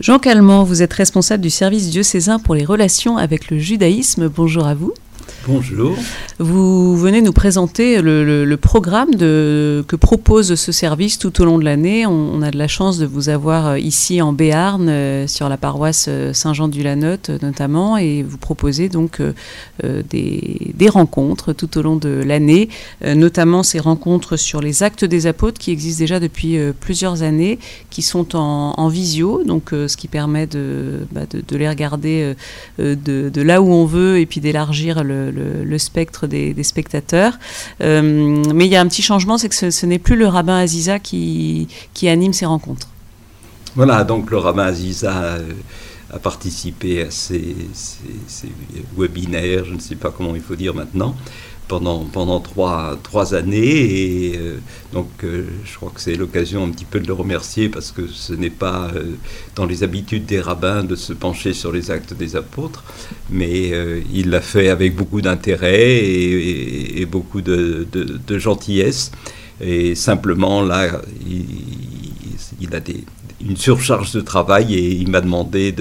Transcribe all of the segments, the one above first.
Jean Calment, vous êtes responsable du service diocésain pour les relations avec le judaïsme. Bonjour à vous. Bonjour. Vous venez nous présenter le, programme que propose ce service tout au long de l'année. On, a de la chance de vous avoir euh, ici en Béarn, euh, sur la paroisse euh, Saint-Jean-du-Lanotte notamment, et vous proposez donc des, rencontres tout au long de l'année, notamment ces rencontres sur les actes des apôtres qui existent déjà depuis plusieurs années, qui sont en, visio, donc ce qui permet de, bah, les regarder de, de, là où on veut et puis d'élargir le, le, spectre des, spectateurs. Euh, mais il y a un petit changement, c'est que ce, n'est plus le rabbin Aziza qui, anime ces rencontres. Voilà, donc le rabbin Aziza euh, a participé à ces, webinaires, je ne sais pas comment il faut dire maintenant, pendant, pendant trois, trois années. Et euh, donc, euh, je crois que c'est l'occasion un petit peu de le remercier parce que ce n'est pas euh, dans les habitudes des rabbins de se pencher sur les actes des apôtres, mais il l'a fait avec beaucoup d'intérêt et, beaucoup de, gentillesse. Et simplement, là, il, a une surcharge de travail et il m'a demandé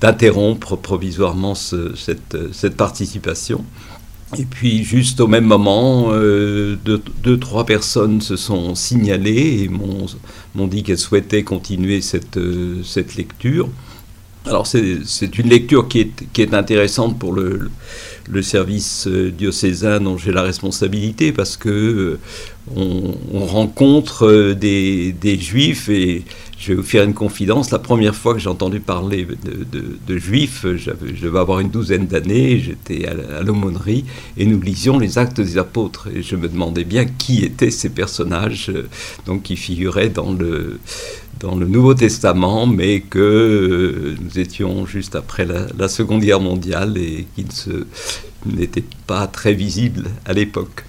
d'interrompre provisoirement cette, cette participation. Et puis, juste au même moment, euh, deux, trois personnes se sont signalées et m'ont dit qu'elles souhaitaient continuer cette, euh, cette lecture. Alors, c'est une lecture qui est, qui est, intéressante pour le, le service euh, diocésain dont j'ai la responsabilité parce que on, rencontre des, des juifs et je vais vous faire une confidence. La première fois que j'ai entendu parler de, juifs, je devais avoir une douzaine d'années, j'étais à l'aumônerie et nous lisions les actes des apôtres. Et je me demandais bien qui étaient ces personnages euh, donc, qui figuraient dans le, dans le Nouveau Testament, mais que euh, nous étions juste après la, Seconde Guerre mondiale et qui n'étaient pas très visibles à l'époque.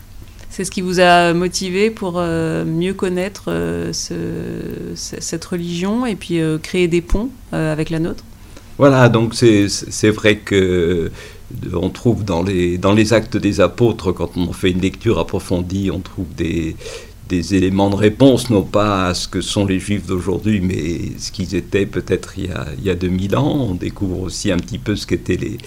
C'est ce qui vous a motivé pour euh, mieux connaître euh, cette religion et puis créer des ponts avec la nôtre? Voilà, donc c'est vrai que on trouve dans les, dans les actes des apôtres, quand on fait une lecture approfondie, on trouve des, des éléments de réponse, non pas à ce que sont les juifs d'aujourd'hui, mais ce qu'ils étaient peut-être il, il, y a 2000 ans. On découvre aussi un petit peu ce qu'étaient les,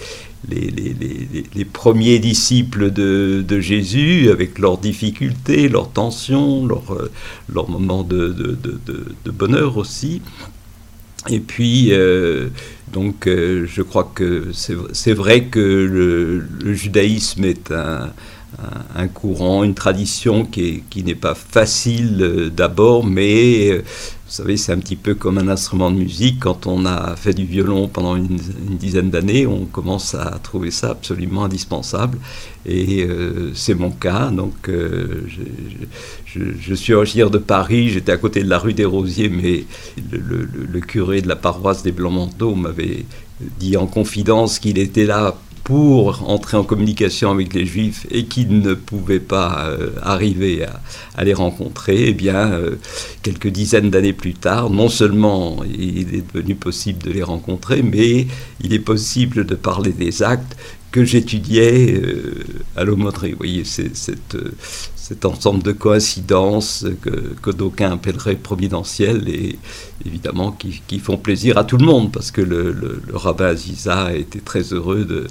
les, premiers disciples de, Jésus, avec leurs difficultés, leurs tensions, leurs leur moments de, bonheur aussi. Et puis, euh, donc, euh, je crois que c'est vrai que le, judaïsme est un, un, courant, une tradition qui n'est pas facile euh, d'abord, mais vous savez, c'est un petit peu comme un instrument de musique. Quand on a fait du violon pendant une, dizaine d'années, on commence à trouver ça absolument indispensable. Et euh, c'est mon cas. Donc, euh, je, suis originaire de Paris. J'étais à côté de la rue des Rosiers, mais le curé de la paroisse des Blancs-Manteaux m'avait dit en confidence qu'il était là pour entrer en communication avec les juifs et qui ne pouvaient pas euh, arriver à, les rencontrer, eh bien, euh, quelques dizaines d'années plus tard, non seulement il est devenu possible de les rencontrer, mais il est possible de parler des actes que j'étudiais euh, à l'aumônerie. Vous voyez, c'est cette, cet ensemble de coïncidences que, que d'aucuns appelleraient providentielles et évidemment qui, font plaisir à tout le monde parce que le, rabbin Aziza a été très heureux de,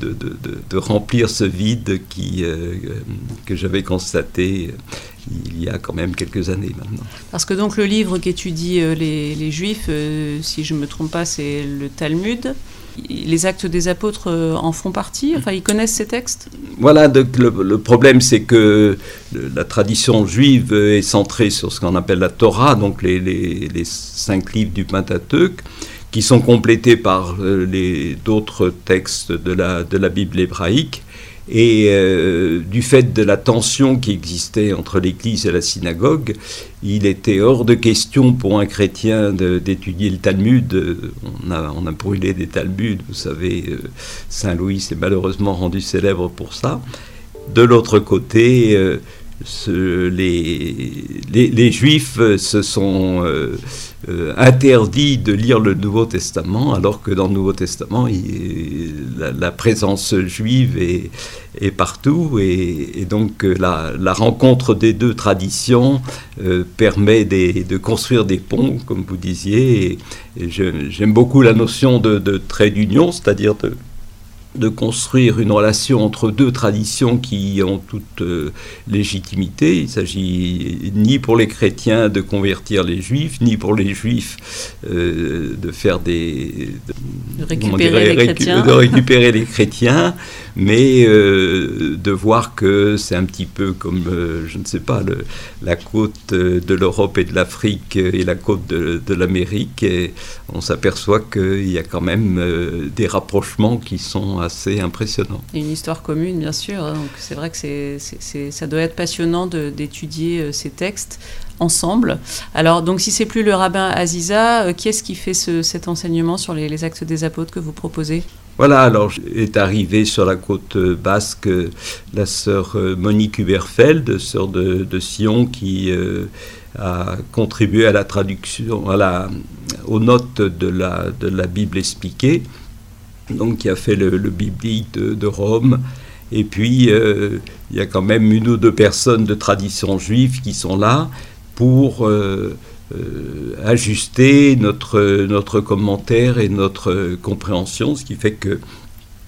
de, remplir ce vide qui, euh, que j'avais constaté il y a quand même quelques années maintenant. Parce que donc le livre qu'étudie euh, les, les, Juifs, euh, si je ne me trompe pas, c'est le Talmud. Les actes des apôtres euh, en font partie? Enfin, ils connaissent ces textes? Voilà, le, problème, c'est que la tradition juive est centrée sur ce qu'on appelle la Torah, donc les, cinq livres du Pentateuque, qui sont complétés par euh, d'autres textes de la Bible hébraïque. Et euh, du fait de la tension qui existait entre l'Église et la synagogue, il était hors de question pour un chrétien d'étudier le Talmud. On a, brûlé des Talmuds, vous savez, euh, Saint Louis s'est malheureusement rendu célèbre pour ça. De l'autre côté, euh, les, Juifs se sont interdit de lire le Nouveau Testament, alors que dans le Nouveau Testament, la, présence juive est, partout, et, donc euh, la, rencontre des deux traditions euh, permet de construire des ponts, comme vous disiez, et, j'aime beaucoup la notion de trait d'union, c'est-à-dire de de construire une relation entre deux traditions qui ont toute euh, légitimité. Il s'agit ni pour les chrétiens de convertir les juifs, ni pour les juifs euh, de faire des... De, récupérer, les chrétiens. de récupérer les chrétiens, mais euh, de voir que c'est un petit peu comme, je ne sais pas, le, la côte de l'Europe et de l'Afrique et la côte de, de l'Amérique. On s'aperçoit qu'il y a quand même des rapprochements qui sont assez impressionnant. Une histoire commune, bien sûr. Hein. Donc c'est vrai que c'est, ça doit être passionnant d'étudier euh, ces textes ensemble. Alors, donc, si c'est plus le rabbin Aziza, euh, qui est-ce qui fait cet enseignement sur les, actes des apôtres que vous proposez? Voilà, alors est arrivée sur la côte basque la sœur euh, Monique Huberfeld, sœur de, Sion, qui a contribué à la traduction, à la, aux notes de la, de la Bible expliquée donc qui a fait le, biblique de, Rome. Et puis, euh, il y a quand même une ou deux personnes de tradition juive qui sont là pour euh, euh, ajuster notre, notre commentaire et notre compréhension, ce qui fait que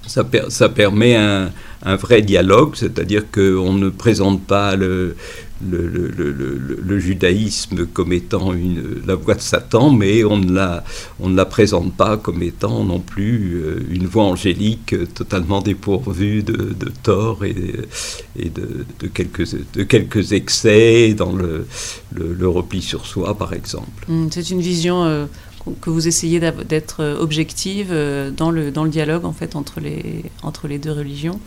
ça, permet un vrai dialogue, c'est-à-dire qu'on ne présente pas le, le, judaïsme comme étant une, la voie de Satan, mais on ne, la, on ne la présente pas comme étant non plus euh, une voie angélique totalement dépourvue de, de tort et, et de, de, quelques, de quelques excès dans le, repli sur soi, par exemple. Hum, c'est une vision euh, que vous essayez d'être euh, objective euh, dans le, dans le dialogue en fait entre les, entre les deux religions.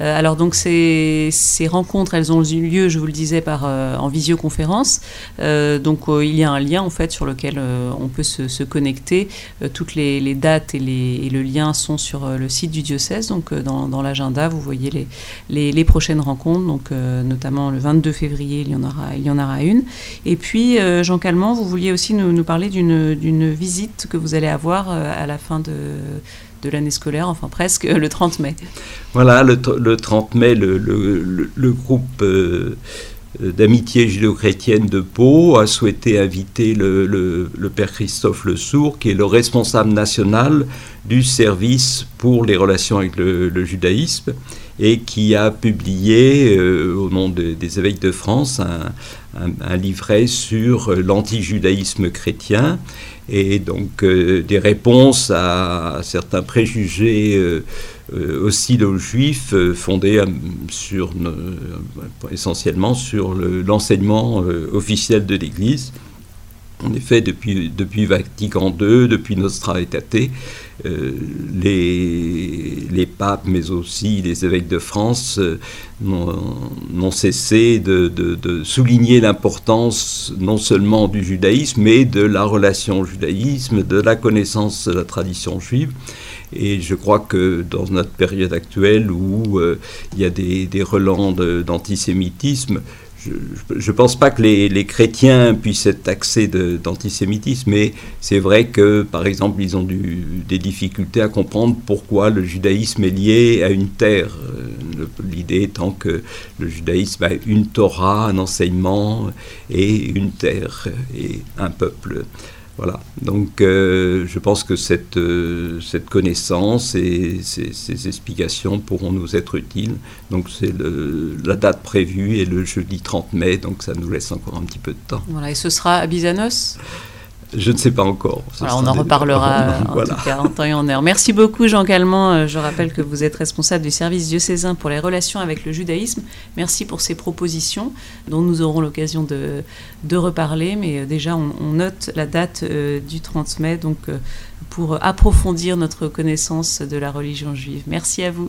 Euh, alors donc ces, ces, rencontres, elles ont eu lieu, je vous le disais, par, en visioconférence. donc il y a un lien en fait sur lequel on peut se, se connecter. toutes les, les dates et, les, et, le lien sont sur le site du diocèse. Donc dans, dans l'agenda, vous voyez les, les, les, prochaines rencontres. Donc notamment le 22 février, il y en aura, il y en aura une. Et puis Jean Calment, vous vouliez aussi nous, nous parler d'une visite que vous allez avoir euh, à la fin de, de l'année scolaire, enfin presque, le 30 mai. Voilà, le, le 30 mai, le, le, le groupe euh, d'amitié judéo-chrétienne de Pau a souhaité inviter le, Père Christophe Le Sourd, qui est le responsable national du service pour les relations avec le, judaïsme, et qui a publié, euh, au nom des évêques de France, un, livret sur l'anti-judaïsme chrétien et donc euh, des réponses à, certains préjugés euh, euh, aussi aux juifs fondés essentiellement sur l'enseignement officiel de l'Église. En effet, depuis, Vatican II, depuis Nostra Aetate, euh, les, papes, mais aussi les évêques de France, euh, n'ont cessé de, souligner l'importance non seulement du judaïsme, mais de la relation au judaïsme, de la connaissance de la tradition juive. Et je crois que dans notre période actuelle où euh, il y a des relents d'antisémitisme, je ne pense pas que les, chrétiens puissent être taxés d'antisémitisme, mais c'est vrai que, par exemple, ils ont des difficultés à comprendre pourquoi le judaïsme est lié à une terre. Euh, l'idée étant que le judaïsme a une Torah, un enseignement et une terre et un peuple. Voilà. Donc, euh, je pense que cette, euh, cette connaissance et ces, explications pourront nous être utiles. Donc, c'est la date prévue est le jeudi 30 mai, donc ça nous laisse encore un petit peu de temps. Voilà. Et ce sera à Bizanos je ne sais pas encore. on en reparlera en tout cas en temps et en heure. Merci beaucoup Jean Calment. Euh, je rappelle que vous êtes responsable du service diocésain pour les relations avec le judaïsme. Merci pour ces propositions dont nous aurons l'occasion de, de, reparler. Mais euh, déjà, on, note la date euh, du 30 mai donc, pour approfondir notre connaissance de la religion juive. Merci à vous.